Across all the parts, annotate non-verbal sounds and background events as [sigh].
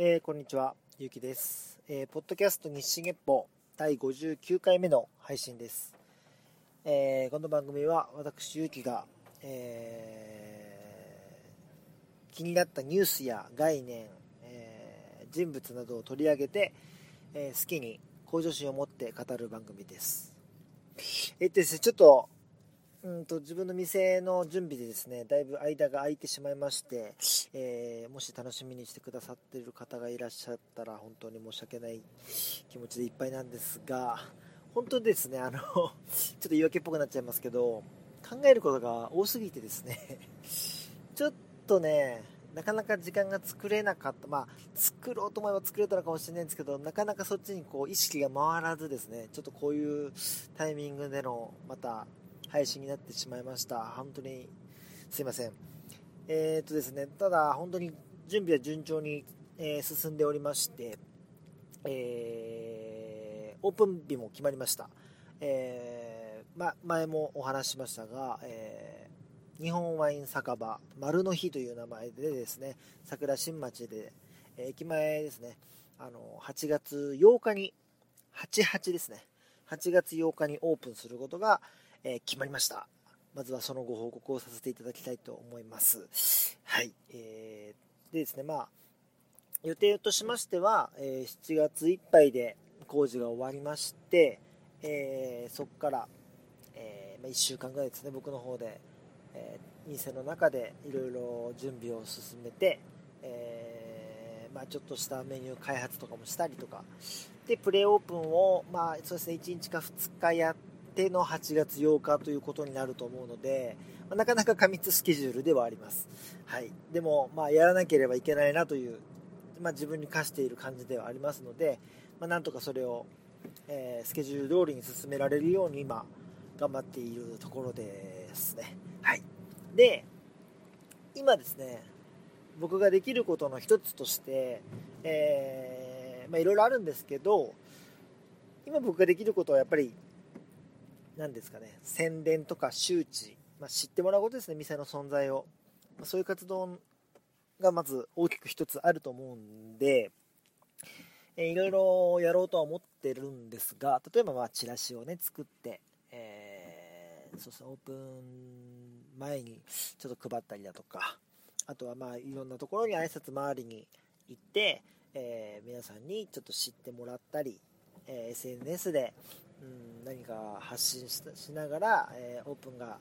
えー、こんにちは、ゆうきです。えー、ポッドキャスト日進月報第59回目の配信です。えー、この番組は私、ゆうきが、えー、気になったニュースや概念、えー、人物などを取り上げて、えー、好きに向上心を持って語る番組です。えっとですね、ちょっとうんと自分の店の準備でですねだいぶ間が空いてしまいまして、えー、もし楽しみにしてくださっている方がいらっしゃったら本当に申し訳ない気持ちでいっぱいなんですが本当にですねあのちょっと言い訳っぽくなっちゃいますけど考えることが多すぎてですねちょっとねなかなか時間が作れなかった、まあ、作ろうと思えば作れたのかもしれないんですけど、なかなかそっちにこう意識が回らずですね、ちょっとこういうタイミングでの、また配信になってしまいました。本当にすいません。えー、っとですね、ただ本当に準備は順調に、えー、進んでおりまして、えー、オープン日も決まりました。えま、前もお話ししましたが、え日本ワイン酒場丸の日という名前でですね、桜新町で、え駅前ですね、あの、8月8日に、88ですね、8月8日にオープンすることが、えー、決まりました。まずはそのご報告をさせていただきたいと思います。はい。えー、でですね、まあ、予定としましては、えー、7月いっぱいで工事が終わりまして、えー、そこから、えーま、1週間ぐらいですね、僕の方で、えー、店の中でいろいろ準備を進めて、えーまあ、ちょっとしたメニュー開発とかもしたりとか、で、プレオープンを、まあ、そうですね、1日か2日やって、の8月8日ということになると思うので、まあ、なかなか過密スケジュールではあります。はい。でも、まあ、やらなければいけないなという、まあ、自分に課している感じではありますので、まあ、なんとかそれを、えー、スケジュール通りに進められるように今、頑張っているところですね。はい。で、今ですね、僕ができることの一つとして、えー、まあ、いろいろあるんですけど、今僕ができることはやっぱり何ですかね、宣伝とか周知、まあ、知ってもらうことですね、店の存在を。まあ、そういう活動がまず大きく一つあると思うんで、えー、いろいろやろうとは思ってるんですが、例えばまあチラシをね、作って、えー、そうそう、オープン前にちょっと配ったりだとか、あとはまあいろんなところに挨拶回りに行って、えー、皆さんにちょっと知ってもらったり、え SNS でうん、何か発信しながら、えー、オープンが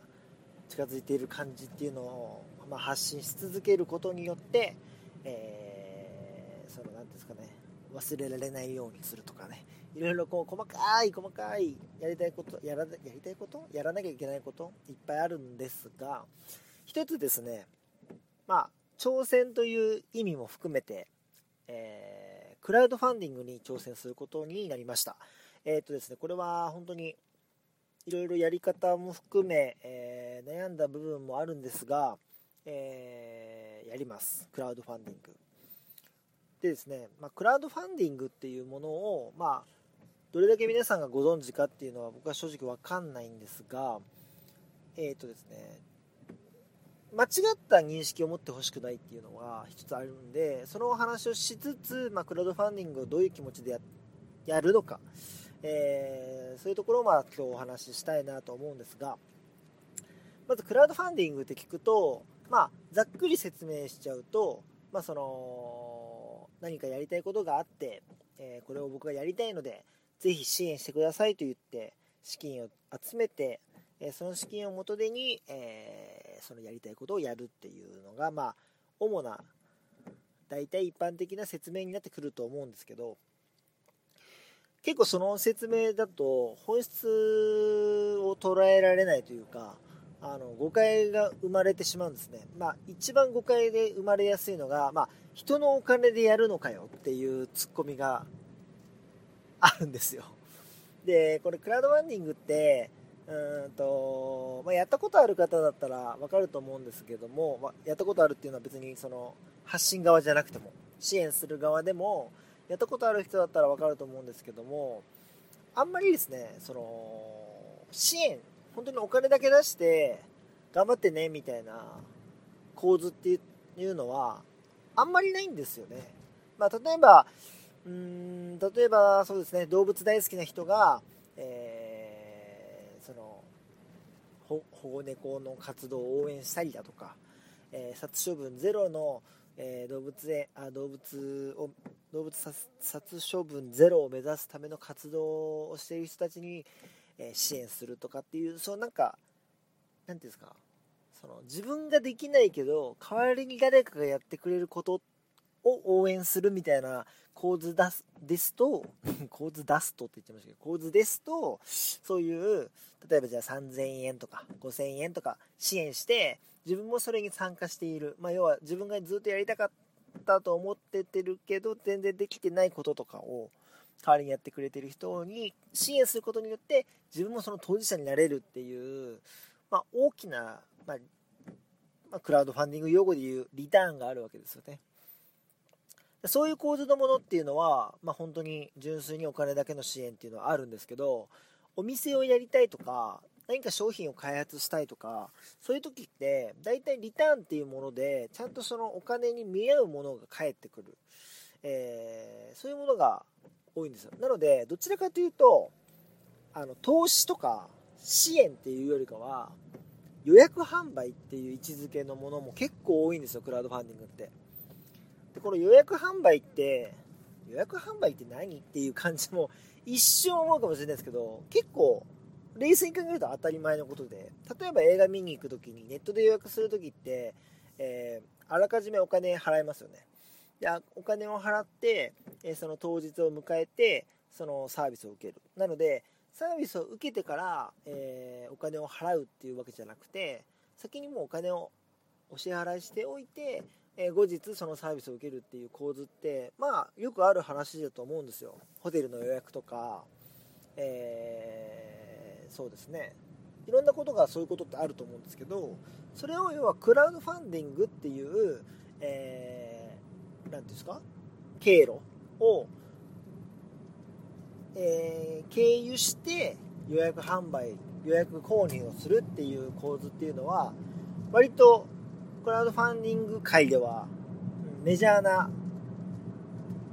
近づいている感じっていうのを、まあ、発信し続けることによって、えー、その何ですかね忘れられないようにするとかねいろいろこう細かい細かいやりたいことやらやりたいことやらなきゃいけないこといっぱいあるんですが一つですねまあ挑戦という意味も含めて、えー、クラウドファンディングに挑戦することになりました。えっ、ー、とですね、これは本当にいろいろやり方も含め、えー、悩んだ部分もあるんですが、えー、やります。クラウドファンディング。でですね、まあ、クラウドファンディングっていうものを、まあ、どれだけ皆さんがご存知かっていうのは僕は正直わかんないんですが、えっ、ー、とですね、間違った認識を持ってほしくないっていうのは一つあるんで、そのお話をしつつ、まあ、クラウドファンディングをどういう気持ちでやるのか、えー、そういうところをまあ今日お話ししたいなと思うんですが、まずクラウドファンディングって聞くと、まあ、ざっくり説明しちゃうと、まあ、その何かやりたいことがあって、えー、これを僕がやりたいので、ぜひ支援してくださいと言って資金を集めて、えその資金を元手に、えー、そのやりたいことをやるっていうのが、まあ、主な大体一般的な説明になってくると思うんですけど、結構その説明だと本質を捉えられないというかあの誤解が生まれてしまうんですね、まあ、一番誤解で生まれやすいのが、まあ、人のお金でやるのかよっていうツッコミがあるんですよ。でこれクラウドファンディングってうんと、まあ、やったことある方だったら分かると思うんですけども、まあ、やったことあるっていうのは別にその発信側じゃなくても支援する側でもやったことある人だったらわかると思うんですけども、あんまりですね、その、支援、本当にお金だけ出して、頑張ってね、みたいな構図っていうのは、あんまりないんですよね。まあ、例えばうーん例えばそうですね動物大好きな人が、えー、その保護猫の活動を応援したりだとか、えー、殺処分ゼロの、えー、動物園あ動物を動物殺処分ゼロを目指すための活動をしている人たちに、え支援するとかっていうそうなんかなんていうんですかその自分ができないけど代わりに誰かがやってくれることを応援するみたいな構図出すですと [laughs] 構図出すとって言ってましたけど構図ですとそういう例えばじゃあ3000円とか5000円とか支援して自分もそれに参加している、まあ、要は自分がずっとやりたかったと思っててるけど全然できてないこととかを代わりにやってくれてる人に支援することによって自分もその当事者になれるっていう、まあ、大きな、まあ、まあ、クラウドファンディング用語でいうリターンがあるわけですよね。そういう構図のものっていうのは、まあ、本当に純粋にお金だけの支援っていうのはあるんですけどお店をやりたいとか何か商品を開発したいとかそういう時って大体リターンっていうものでちゃんとそのお金に見合うものが返ってくる、えー、そういうものが多いんですよ。なのでどちらかというとあの投資とか支援っていうよりかは予約販売っていう位置づけのものも結構多いんですよクラウドファンディングって。でこの予約販売って予約販売って何っていう感じも一瞬思うかもしれないですけど結構冷静に考えると当たり前のことで例えば映画見に行く時にネットで予約する時って、えー、あらかじめお金払いますよね。でお金を払って、えー、その当日を迎えてそのサービスを受ける。なのでサービスを受けてから、えー、お金を払うっていうわけじゃなくて先にもうお金をお支払いしておいて、え、後日そのサービスを受けるっていう構図ってまあよくある話だと思うんですよ。ホテルの予約とか、えー、そうですね。いろんなことがそういうことってあると思うんですけどそれを要はクラウドファンディングっていう何、えー、て言うんですか？経路をえー、経由して予約販売予約購入をするっていう構図っていうのは割とクラウドファンディング界ではメジャーな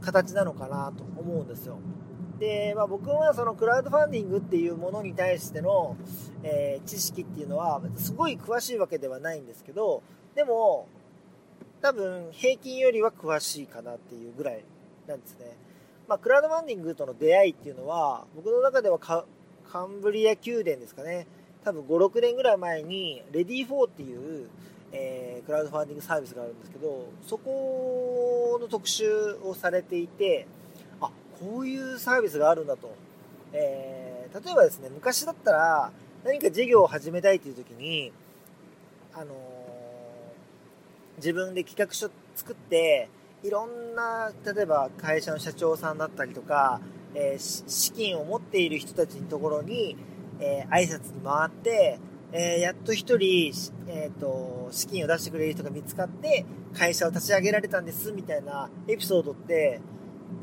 形なのかなと思うんですよで、まあ、僕はそのクラウドファンディングっていうものに対しての、えー、知識っていうのはすごい詳しいわけではないんですけどでも多分平均よりは詳しいかなっていうぐらいなんですねまあ、クラウドファンディングとの出会いっていうのは、僕の中ではカンブリア宮殿ですかね。多分5、6年ぐらい前に、レディー4っていう、えー、クラウドファンディングサービスがあるんですけど、そこの特集をされていて、あ、こういうサービスがあるんだと。えー、例えばですね、昔だったら、何か事業を始めたいという時に、あのー、自分で企画書作って、いろんな例えば会社の社長さんだったりとか、えー、資金を持っている人たちのところに、えー、挨拶に回って、えー、やっと1人、えーと、資金を出してくれる人が見つかって会社を立ち上げられたんですみたいなエピソードって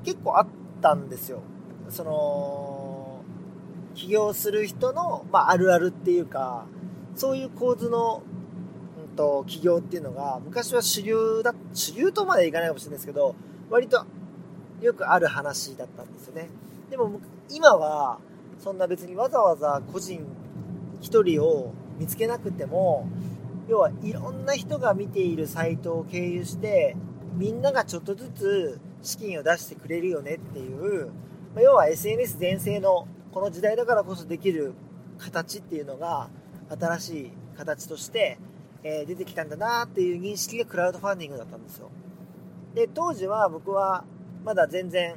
結構あったんですよ。その起業する人の、まあ、あるあるっていうかそういう構図のうんと起業っていうのが昔は主流だ主流とまでいかないかもしれないですけど割とよくある話だったんですよねでも今はそんな別にわざわざ個人1人を見つけなくても要はいろんな人が見ているサイトを経由してみんながちょっとずつ資金を出してくれるよねっていう、ま要は SNS 全盛のこの時代だからこそできる形っていうのが新しい形としてえー、出てきたんだなっていう認識がクラウドファンディングだったんですよ。で、当時は僕はまだ全然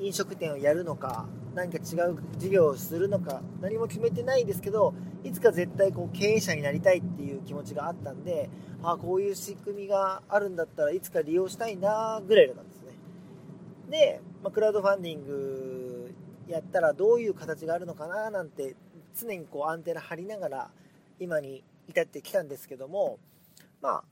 飲食店をやるのか、何か違う事業をするのか、何も決めてないですけど、いつか絶対こう経営者になりたいっていう気持ちがあったんで、ああ、こういう仕組みがあるんだったらいつか利用したいなぐらいだったんですね。で、まあ、クラウドファンディングやったらどういう形があるのかななんて常にこうアンテナ張りながら今に至ってきたんですけども、まあ、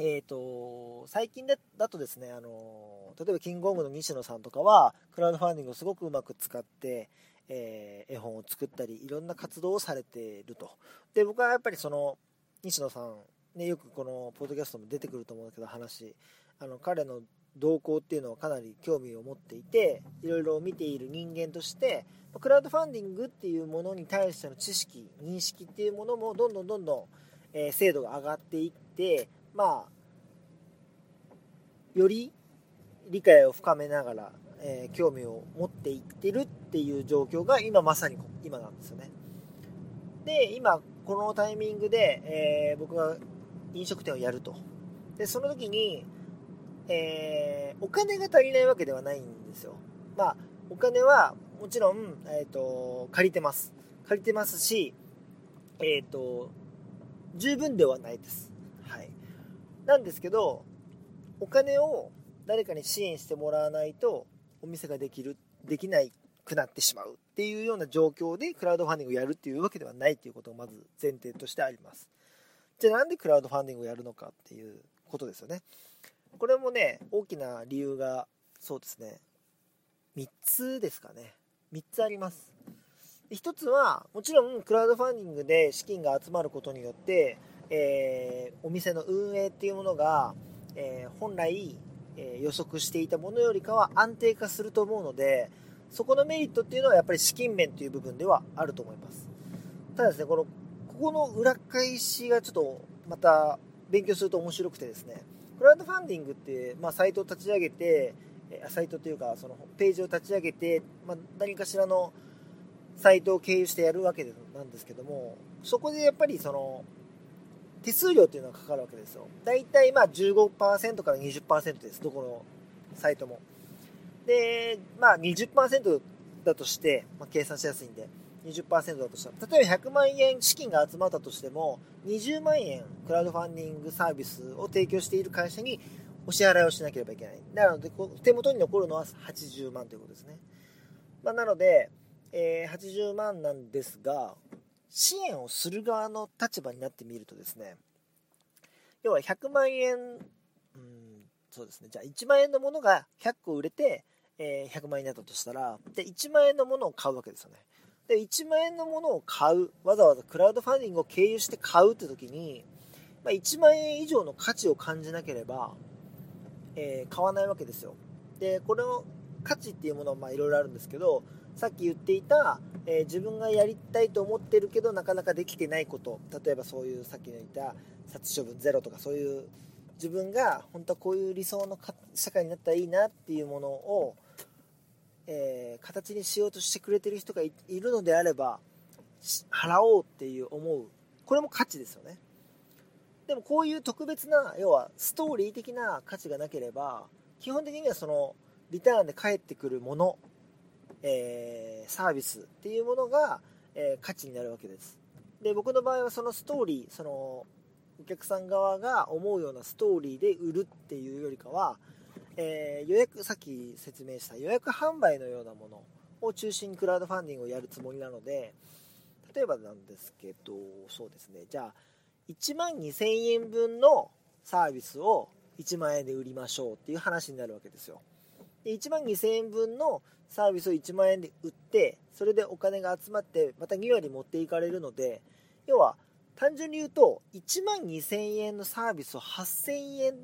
え、ー、と、最近だとですね、あの、例えばキングオブの西野さんとかは、クラウドファンディングをすごくうまく使って、えー、絵本を作ったり、いろんな活動をされていると。で、僕はやっぱりその、西野さん、ね、よくこのポッドキャストも出てくると思うんだけど、話、あの、彼の動向っていうのはかなり興味を持っていていろいろ見ている人間としてクラウドファンディングっていうものに対しての知識認識っていうものもどんどんどんどん、え精度が上がっていってまあより理解を深めながら、えー、興味を持っていってるっていう状況が今まさに今なんですよね。で今このタイミングで、えー、僕が飲食店をやると。でその時に、えー、お金が足りないわけではないんですよ。まあお金はもちろん、えーと、借りてます。借りてますしえっ、ー、と十分ではないです。なんですけどお金を誰かに支援してもらわないとお店ができるできなくなってしまう。っていうような状況でクラウドファンディングをやるっていうわけではないっていうことがまず前提としてあります。じゃあなんでクラウドファンディングをやるのかっていうことですよね。これもね大きな理由がそうですね。3つですかね。3つあります。1つはもちろんクラウドファンディングで資金が集まることによって、えー、お店の運営っていうものが、えー、本来、えー、予測していたものよりかは安定化すると思うのでそこのメリットっていうのはやっぱり資金面という部分ではあると思います。ただですねこのここの裏返しがちょっとまた勉強すると面白くてですねクラウドファンディングって、まあ、サイトを立ち上げてサイトというかそのページを立ち上げて、まあ、何かしらのサイトを経由してやるわけなんですけどもそこでやっぱりその手数料っていうのがかかるわけですよ。大体まあ15%から20%です。どこのサイトも。で、まあ20%だとして、まあ、計算しやすいんで、20%だとしたら、例えば100万円資金が集まったとしても、20万円クラウドファンディングサービスを提供している会社にお支払いをしなければいけない。なので、手元に残るのは80万ということですね。まあ、なので、えー、80万なんですが、支援をする側の立場になってみるとですね、要は100万円、うん、そうですね、じゃあ1万円のものが100個売れて、え、100万円だったとしたら、で、1万円のものを買うわけですよね。で、1万円のものを買う、わざわざクラウドファンディングを経由して買うって時に、まあ、1万円以上の価値を感じなければ、えー、買わないわけですよ。で、これの価値っていうものはまあいろいろあるんですけど、さっき言っていた、えー、自分がやりたいと思ってるけどなかなかできてないこと、例えばそういうさっきの言った殺処分ゼロとかそういう自分が本当はこういう理想の社会になったらいいなっていうものをえー、形にしようとしてくれてる人がいるのであれば払おうっていう思う。これも価値ですよね。でもこういう特別な要はストーリー的な価値がなければ基本的にはそのリターンで返ってくるもの、えー、サービスっていうものが、えー、価値になるわけですで僕の場合はそのストーリーそのお客さん側が思うようなストーリーで売るっていうよりかはえー、予約、さっき説明した予約販売のようなものを中心にクラウドファンディングをやるつもりなので、例えばなんですけど、そうですね、じゃあ、1万2000円分のサービスを1万円で売りましょうっていう話になるわけですよ。で1万2000円分のサービスを1万円で売って、それでお金が集まって、また2割持っていかれるので、要は、単純に言うと、1万2000円のサービスを8000円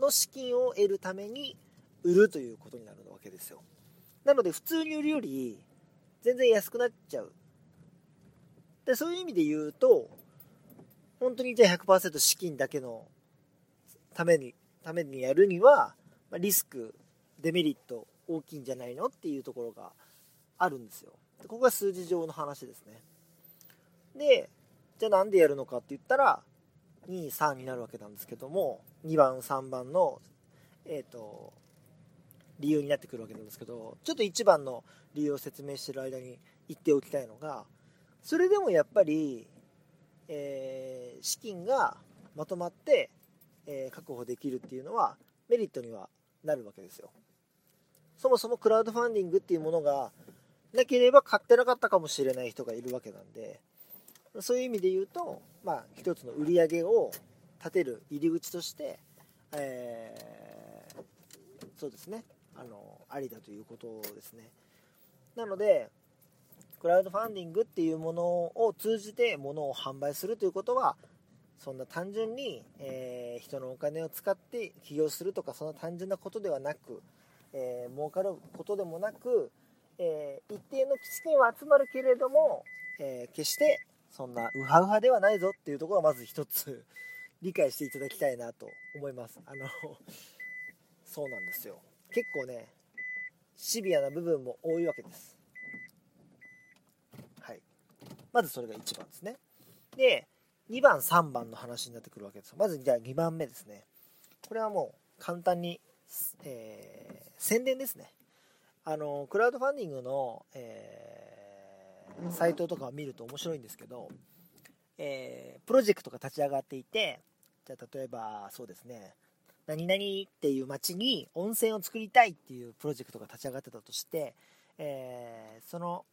の資金を得るために売るということになるわけですよ。なので普通に売るより全然安くなっちゃう。でそういう意味で言うと本当にじゃあ100%資金だけのためにためにやるにはリスクデメリット大きいんじゃないのっていうところがあるんですよでここが数字上の話ですねでじゃあなんでやるのかって言ったら2、3になるわけなんですけども、2番、3番の、えっ、ー、と、理由になってくるわけなんですけど、ちょっと1番の理由を説明してる間に言っておきたいのが、それでもやっぱり、えー、資金がまとまって、えー、確保できるっていうのはメリットにはなるわけですよ。そもそもクラウドファンディングっていうものがなければ買ってなかったかもしれない人がいるわけなんで、そういう意味で言うと、まあ、一つの売り上げを立てる入り口として、えー、そうですね、あの、ありだということですね。なので、クラウドファンディングっていうものを通じて物を販売するということは、そんな単純に、えー、人のお金を使って起業するとかそんな単純なことではなく、えー、儲かることでもなく、えー、一定の資金は集まるけれども、え決してそんなウハウハではないぞっていうところはまず一つ [laughs] 理解していただきたいなと思います。あの [laughs] そうなんですよ。結構ねシビアな部分も多いわけです。はい。まずそれが1番ですね。で2番3番の話になってくるわけです。まずじゃあ2番目ですね。これはもう簡単に、えー、宣伝ですねあのクラウドファンディングの、えー、サイトとかを見ると面白いんですけど、えー、プロジェクトが立ち上がっていてじゃあ例えばそうですね何々っていう町に温泉を作りたいっていうプロジェクトが立ち上がってたとして、えー、その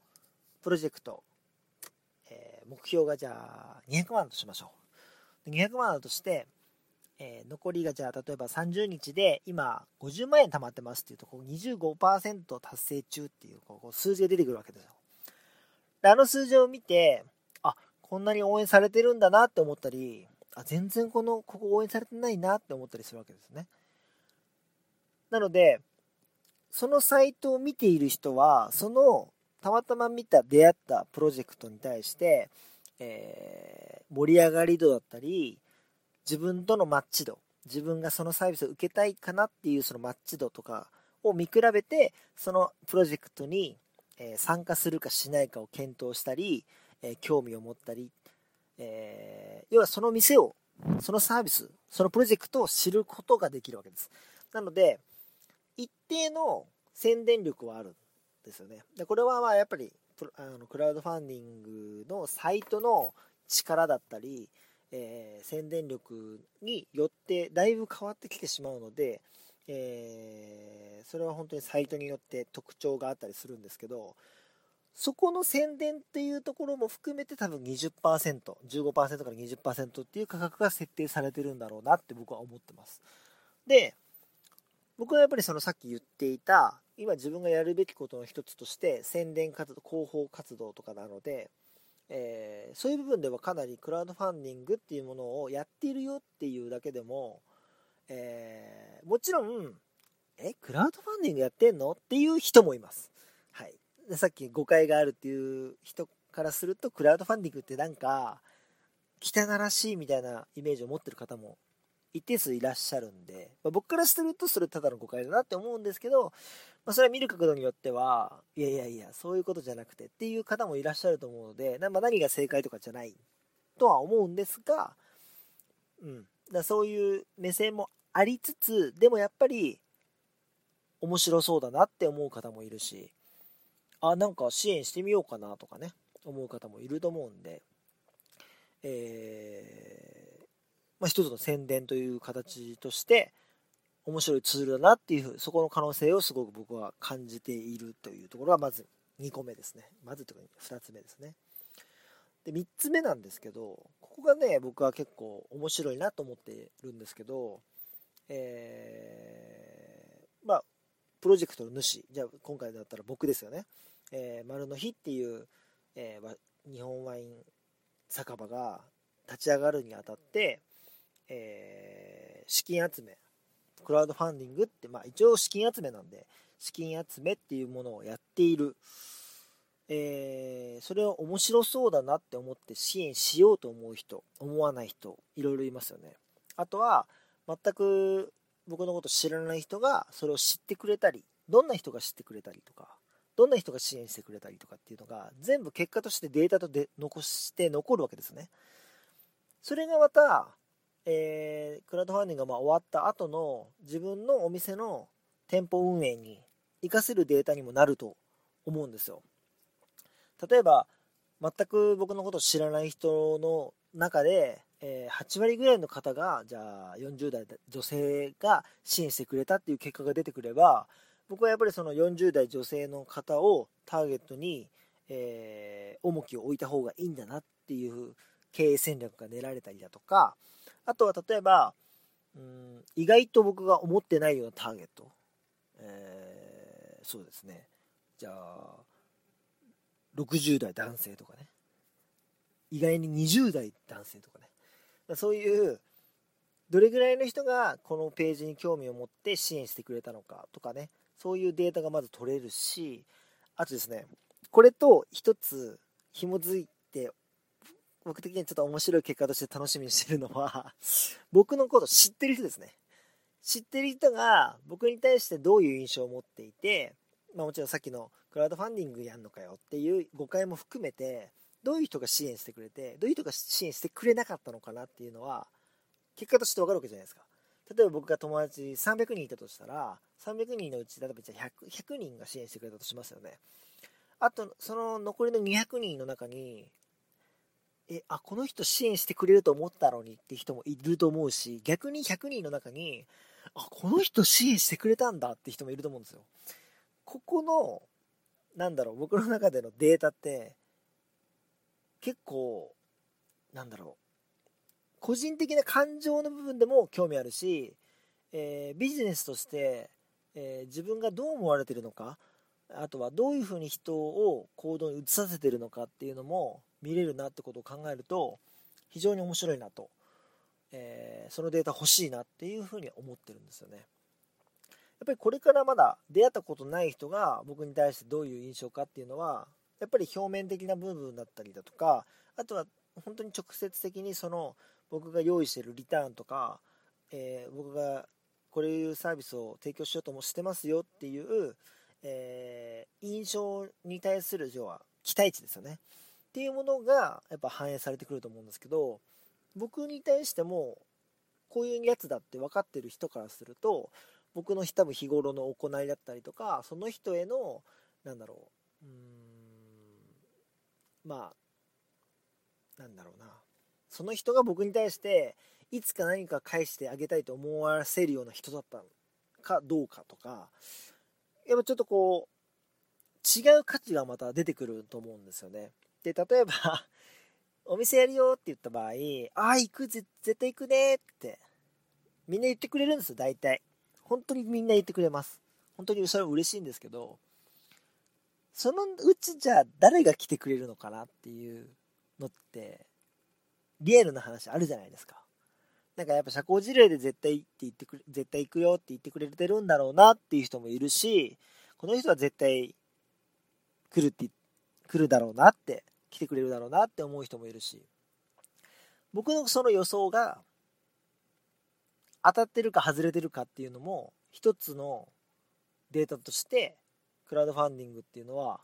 プロジェクトえー、目標がじゃあ200万としましょう。200万だとして、えー、残りがじゃあ例えば30日で今50万円貯まってますっていうとこう25%達成中っていうこう数字が出てくるわけですよ。であの数字を見てあこんなに応援されてるんだなって思ったりあ全然このここ応援されてないなって思ったりするわけですね。なのでそのサイトを見ている人はそのたまたま見た出会ったプロジェクトに対して、えー、盛り上がり度だったり自分とのマッチ度自分がそのサービスを受けたいかなっていうそのマッチ度とかを見比べてそのプロジェクトに、参加するかしないかを検討したり、興味を持ったり、え要はその店をそのサービスそのプロジェクトを知ることができるわけですなので一定の宣伝力はあるんですよね。でこれはまあやっぱりあのクラウドファンディングのサイトの力だったり、えー、宣伝力によってだいぶ変わってきてしまうので、えー、それは本当にサイトによって特徴があったりするんですけどそこの宣伝っていうところも含めて多分 20%15% から20%っていう価格が設定されてるんだろうなって僕は思ってます。で僕はやっぱりそのさっき言っていた今自分がやるべきことの一つとして宣伝活動広報活動とかなので、えー、そういう部分ではかなりクラウドファンディングっていうものをやっているよっていうだけでも、えー、もちろんえクラウドファンディングやってんの？っていう人もいます、はい、でさっき誤解があるっていう人からするとクラウドファンディングってなんか汚らしいみたいなイメージを持ってる方も一定数いらっしゃるんで、まあ、僕からするとそれただの誤解だなって思うんですけど、まあ、それは見る角度によっては、いやいやいや、そういうことじゃなくてっていう方もいらっしゃると思うので、まあ、何が正解とかじゃないとは思うんですが、うん。だそういう目線もありつつ、でもやっぱり面白そうだなって思う方もいるし、あ、なんか支援してみようかなとかね、思う方もいると思うんで、えーまあ、一つの宣伝という形として面白いツールだなっていうそこの可能性をすごく僕は感じているというところがまず2個目ですね。まずというか2つ目ですね。で3つ目なんですけどここがね僕は結構面白いなと思ってるんですけどえー、まあプロジェクトの主じゃあ今回だったら僕ですよね、えー、丸の日っていう、えー、日本ワイン酒場が立ち上がるにあたってえー、資金集めクラウドファンディングって、まあ、一応資金集めなんで資金集めっていうものをやっている、えー、それを面白そうだなって思って支援しようと思う人思わない人いろいろいますよね。あとは全く僕のこと知らない人がそれを知ってくれたりどんな人が知ってくれたりとかどんな人が支援してくれたりとかっていうのが全部結果としてデータとで残して残るわけですね。それがまたえー、クラウドファンディングがまあ終わった後の自分のお店の店舗運営に活かせるデータにもなると思うんですよ。例えば、全く僕のことを知らない人の中で、えー、8割ぐらいの方が、じゃあ40代女性が支援してくれたっていう結果が出てくれば、僕はやっぱりその40代女性の方をターゲットに、えー、重きを置いた方がいいんだなっていう経営戦略が練られたりだとか、あとは例えば、うん、意外と僕が思ってないようなターゲット。えー、そうですね。じゃあ、60代男性とかね。意外に20代男性とかね。そういうどれぐらいの人がこのページに興味を持って支援してくれたのかとかねそういうデータがまず取れるしあとですねこれと一つ紐づいて僕的にはちょっと面白い結果として楽しみにしてるのは [laughs] 僕のこと知ってる人ですね。知ってる人が僕に対してどういう印象を持っていて、まあ、もちろんさっきのクラウドファンディングやんのかよっていう誤解も含めてどういう人が支援してくれてどういう人が支援してくれなかったのかなっていうのは結果として分かるわけじゃないですか。例えば僕が友達300人いたとしたら300人のうち例えばじゃ 100, 100人が支援してくれたとしますよね。あとその残りの200人の中にえあこの人支援してくれると思ったのにって人もいると思うし逆に100人の中にあこの人支援してくれたんだって人もいると思うんですよ。ここのなんだろう僕の中でのデータって結構なんだろう個人的な感情の部分でも興味あるし、えー、ビジネスとして、えー、自分がどう思われてるのかあとはどういうふうに人を行動に移させてるのかっていうのも見れるなってことを考えると非常に面白いなと、えー、そのデータ欲しいなっていうふうに思ってるんですよね。やっぱりこれからまだ出会ったことない人が僕に対してどういう印象かっていうのはやっぱり表面的な部分だったりだとかあとは本当に直接的にその僕が用意してるリターンとか、えー、僕がこれいうサービスを提供しようともしてますよっていう、えー、印象に対する要は期待値ですよね。っていうものがやっぱ反映されてくると思うんですけど僕に対してもこういうやつだって分かってる人からすると僕の多分日頃の行いだったりとかその人へのなんだろううんまあなんだろうな。その人が僕に対していつか何か返してあげたいと思わせるような人だったかどうかとかやっぱちょっとこう違う価値がまた出てくると思うんですよね。で例えば [laughs] お店やるよって言った場合ああ行く絶対行くねってみんな言ってくれるんですよ大体本当にみんな言ってくれます本当にそれは嬉しいんですけどそのうちじゃあ誰が来てくれるのかなっていうのってリアルな話あるじゃないですか。なんかやっぱ社交辞令で絶対って言ってくれ、絶対行くよって言ってくれてるんだろうなっていう人もいるし、この人は絶対来るって、来るだろうなって、来てくれるだろうなって思う人もいるし、僕のその予想が当たってるか外れてるかっていうのも一つのデータとしてクラウドファンディングっていうのは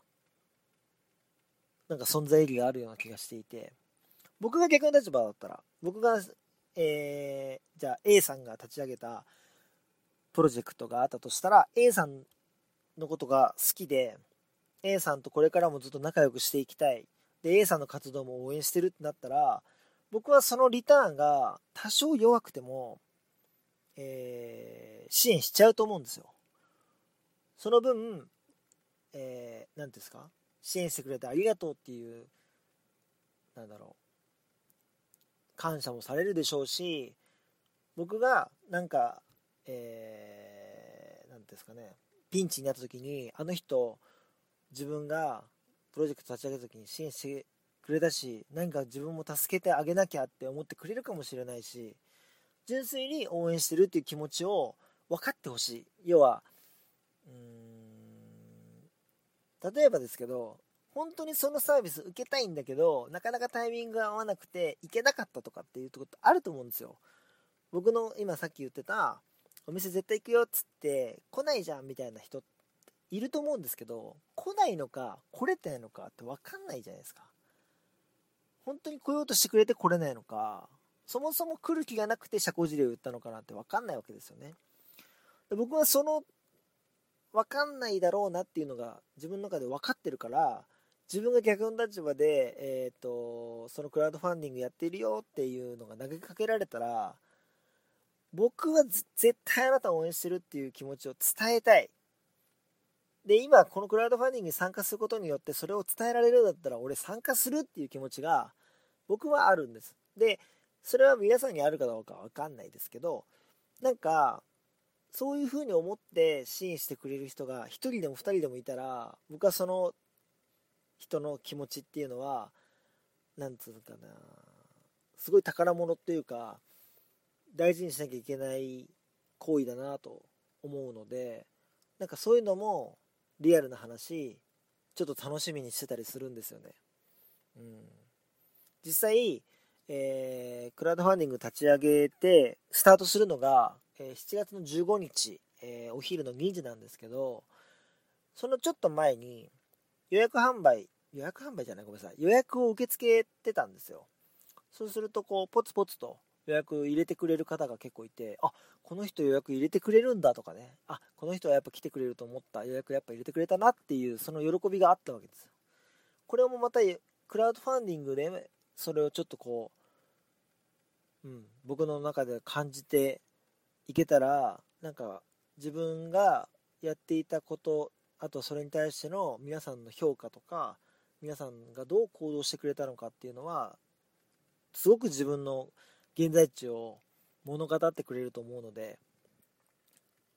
なんか存在意義があるような気がしていて僕が逆の立場だったら、僕が、えー、じゃあ A さんが立ち上げたプロジェクトがあったとしたら、A さんのことが好きで、A さんとこれからもずっと仲良くしていきたい。で、A さんの活動も応援してるってなったら、僕はそのリターンが多少弱くても、えー、支援しちゃうと思うんですよ。その分、えー、てうんですか？支援してくれてありがとうっていう、なんだろう、感謝もされるでしょうし僕がなんかえー、ですかねピンチになった時にあの人自分がプロジェクト立ち上げた時に支援してくれたし何か自分も助けてあげなきゃって思ってくれるかもしれないし純粋に応援してるっていう気持ちを分かってほしい要はうーん例えばですけど本当にそのサービス受けたいんだけど、なかなかタイミングが合わなくて、行けなかったとかっていうことあると思うんですよ。僕の今さっき言ってた、お店絶対行くよっつって、来ないじゃんみたいな人っいると思うんですけど、来ないのか、来れてないのかって分かんないじゃないですか。本当に来ようとしてくれて来れないのか、そもそも来る気がなくて社交辞令を言ったのかなって分かんないわけですよね。で僕はその分かんないだろうなっていうのが自分の中で分かってるから自分が逆の立場で、えーと、そのクラウドファンディングやってるよっていうのが投げかけられたら僕は絶対あなたを応援してるっていう気持ちを伝えたいで今このクラウドファンディングに参加することによってそれを伝えられるんだったら俺参加するっていう気持ちが僕はあるんです。でそれは皆さんにあるかどうかわかんないですけどなんかそういうふうに思って支援してくれる人が1人でも2人でもいたら僕はその人の気持ちっていうのは何つうのかなすごい宝物っていうか大事にしなきゃいけない行為だなと思うのでなんかそういうのもリアルな話ちょっと楽しみにしてたりするんですよね。うん、実際、えー、クラウドファンディング立ち上げてスタートするのが、えー、7月の15日、えー、お昼の2時なんですけどそのちょっと前に予約販売予約販売じゃないごめんなさい予約を受け付けてたんですよそうするとこうポツポツと予約入れてくれる方が結構いてあこの人予約入れてくれるんだとかね。あこの人はやっぱ来てくれると思った。予約やっぱ入れてくれたなっていうその喜びがあったわけです。これもまたクラウドファンディングでそれをちょっとこう、うん、僕の中で感じていけたらなんか自分がやっていたことあとそれに対しての皆さんの評価とか皆さんがどう行動してくれたのかっていうのはすごく自分の現在地を物語ってくれると思うので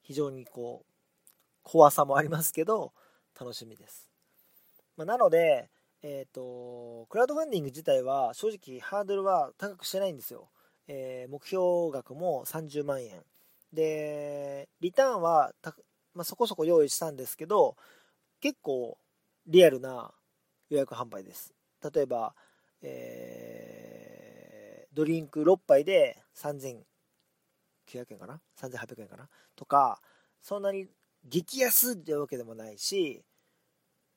非常にこう怖さもありますけど楽しみです、まあ、なのでえっ、ー、とクラウドファンディング自体は正直ハードルは高くしてないんですよ、えー、目標額も30万円。でリターンはまあ、そこそこ用意したんですけど結構リアルな予約販売です。例えば、えー、ドリンク6杯で3900円かな？3800円かな？とかそんなに激安ってわけでもないし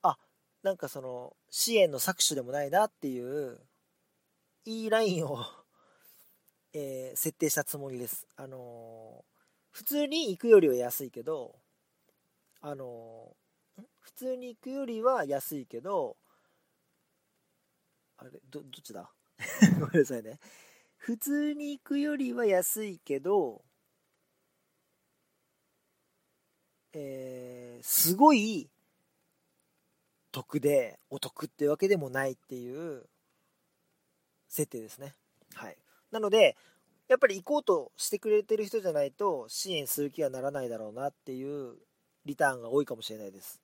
あなんかその支援の搾取でもないなっていういいラインをえー、設定したつもりです。あのー、普通に行くよりは安いけどあの普通に行くよりは安いけどあれどどっちだ？[laughs] ごめんなさいね。普通に行くよりは安いけどえー、すごい得でお得ってわけでもないっていう設定ですねはいなのでやっぱり行こうとしてくれてる人じゃないと支援する気はならないだろうなっていうリターンが多いかもしれないです。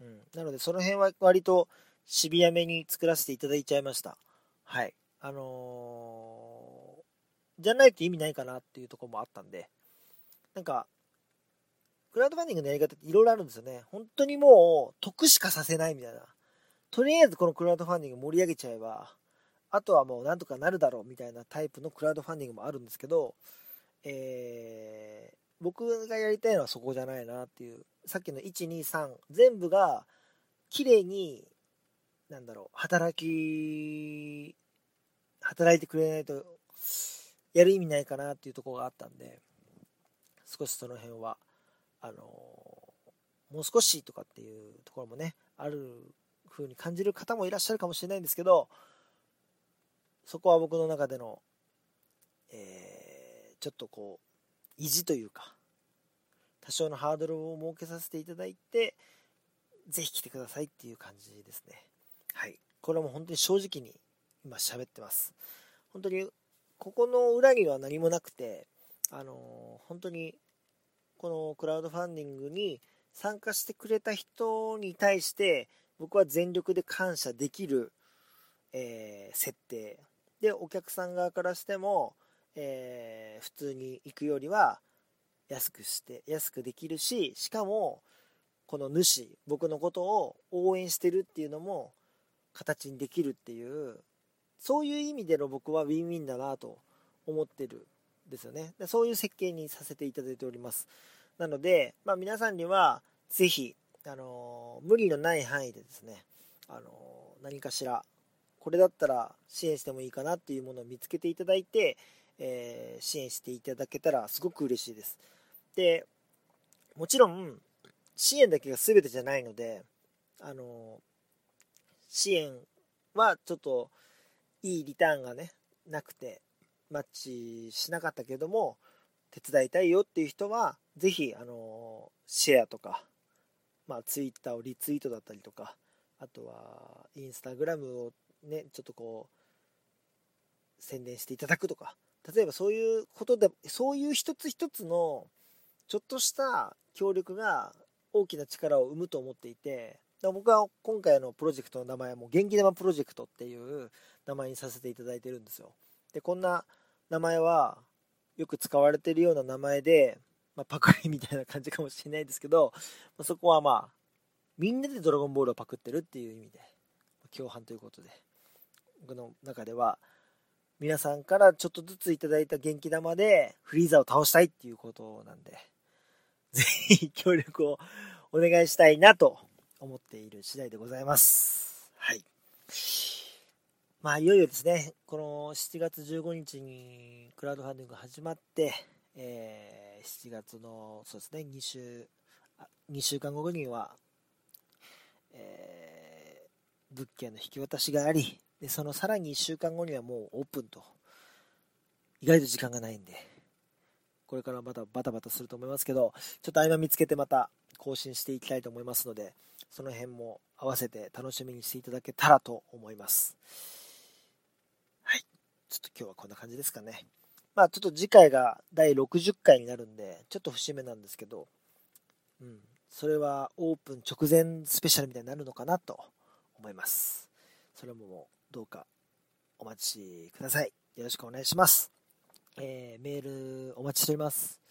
うん、なので、その辺は割とシビアめに作らせていただいちゃいました。はい。あのー、じゃないと意味ないかなっていうところもあったんで、なんか、クラウドファンディングのやり方っていろいろあるんですよね。本当にもう、得しかさせないみたいな。とりあえずこのクラウドファンディング盛り上げちゃえば、あとはもうなんとかなるだろうみたいなタイプのクラウドファンディングもあるんですけど、えー、僕がやりたいのはそこじゃないなっていうさっきの123全部が綺麗になんだろう働き働いてくれないとやる意味ないかなっていうところがあったんで少しその辺はあのもう少しとかっていうところもねある風に感じる方もいらっしゃるかもしれないんですけどそこは僕の中での、えー、ちょっとこう意地というか多少のハードルを設けさせていただいてぜひ来てくださいっていう感じですね。はい。これはもう本当に正直に今喋ってます。本当にここの裏には何もなくてあの、本当にこのクラウドファンディングに参加してくれた人に対して僕は全力で感謝できる、えー、設定。でお客さん側からしてもえー、普通に行くよりは安くして安くできるししかもこの主僕のことを応援してるっていうのも形にできるっていうそういう意味での僕はウィンウィンだなと思ってるんですよねでそういう設計にさせていただいておりますなので、まあ、皆さんには是非、あのー、無理のない範囲でですね、あのー、何かしらこれだったら支援してもいいかなっていうものを見つけていただいてえー、支援していただけたらすごく嬉しいです。で、もちろん、支援だけが全てじゃないので、あの支援はちょっといいリターンがね、なくて、マッチしなかったけども、手伝いたいよっていう人は、ぜひ、あのシェアとか、まあ、ツイッターをリツイートだったりとか、あとは、インスタグラムをね、ちょっとこう、宣伝していただくとか、例えばそういうことでそういう一つ一つのちょっとした協力が大きな力を生むと思っていて僕は今回のプロジェクトの名前も元気玉プロジェクトっていう名前にさせていただいてるんですよ。で、こんな名前はよく使われてるような名前で、まあ、パクリみたいな感じかもしれないですけど、まあ、そこはまあ、みんなでドラゴンボールをパクってるっていう意味で、共犯ということで、僕の中では、皆さんからちょっとずついただいた元気玉でフリーザを倒したいっていうことなんで、ぜひ協力をお願いしたいなと思っている次第でございます。はい。まあ、いよいよですね、この7月15日にクラウドファンディングが始まって、えー、7月の、そうですね、2週、2週間後には、えー、物件の引き渡しがあり、で、そのさらに1週間後にはもうオープンと、意外と時間がないんで、これからまたバタバタすると思いますけど、ちょっと合間見つけてまた更新していきたいと思いますので、その辺も合わせて楽しみにしていただけたらと思います。はい。ちょっと今日はこんな感じですかね。まあちょっと次回が第60回になるんで、ちょっと節目なんですけど、うん。それはオープン直前スペシャルみたいになるのかなと思います。それもどうかお待ちください。よろしくお願いします。えー、メールお待ちしております。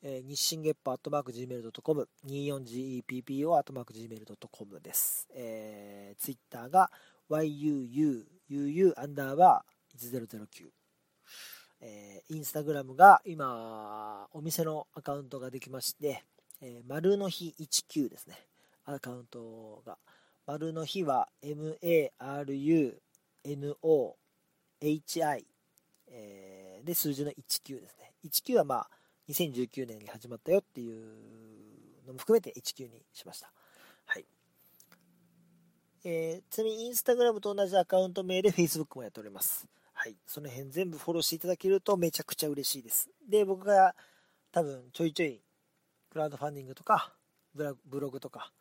えー、日進月歩アットマーク Gmail.com、24GEPPO アットマーク Gmail.com です。えー、ツイッターが YUUUU アンダーバー1009。えー、インスタグラムが今、お店のアカウントができまして、えー、丸の日19ですね。アカウントが。丸の日は MARUNOHI、えー、で、数字の19ですね。19はまあ、2019年に始まったよっていうのも含めて19にしました。はい。えー、ちなみにインスタグラムと同じアカウント名で Facebook もやっております。はい。その辺全部フォローしていただけるとめちゃくちゃ嬉しいです。で、僕が多分ちょいちょいクラウドファンディングとかブログとか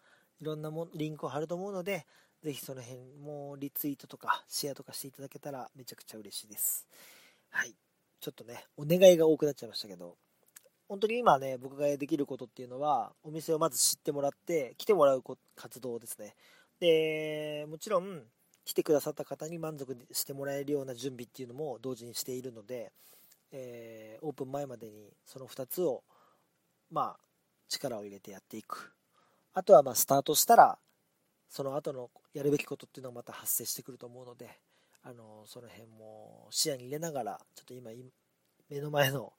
いろんなもリンクを貼ると思うので、ぜひその辺もリツイートとかシェアとかしていただけたらめちゃくちゃ嬉しいです。はい。ちょっとね、お願いが多くなっちゃいましたけど、本当に今ね、僕ができることっていうのは、お店をまず知ってもらって、来てもらう活動ですね。で、もちろん、来てくださった方に満足してもらえるような準備っていうのも同時にしているので、えー、オープン前までにその2つを、まあ、力を入れてやっていく。あとは、まあ、スタートしたら、その後のやるべきことっていうのがまた発生してくると思うので、あの、その辺も視野に入れながら、ちょっと今、目の前の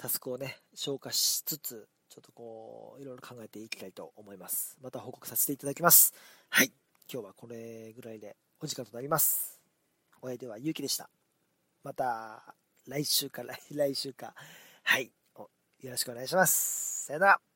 タスクをね、消化しつつ、ちょっとこう、いろいろ考えていきたいと思います。また報告させていただきます。はい。今日はこれぐらいでお時間となります。お相手はゆうきでした。また、来週か来、来週か。はい。よろしくお願いします。さよなら。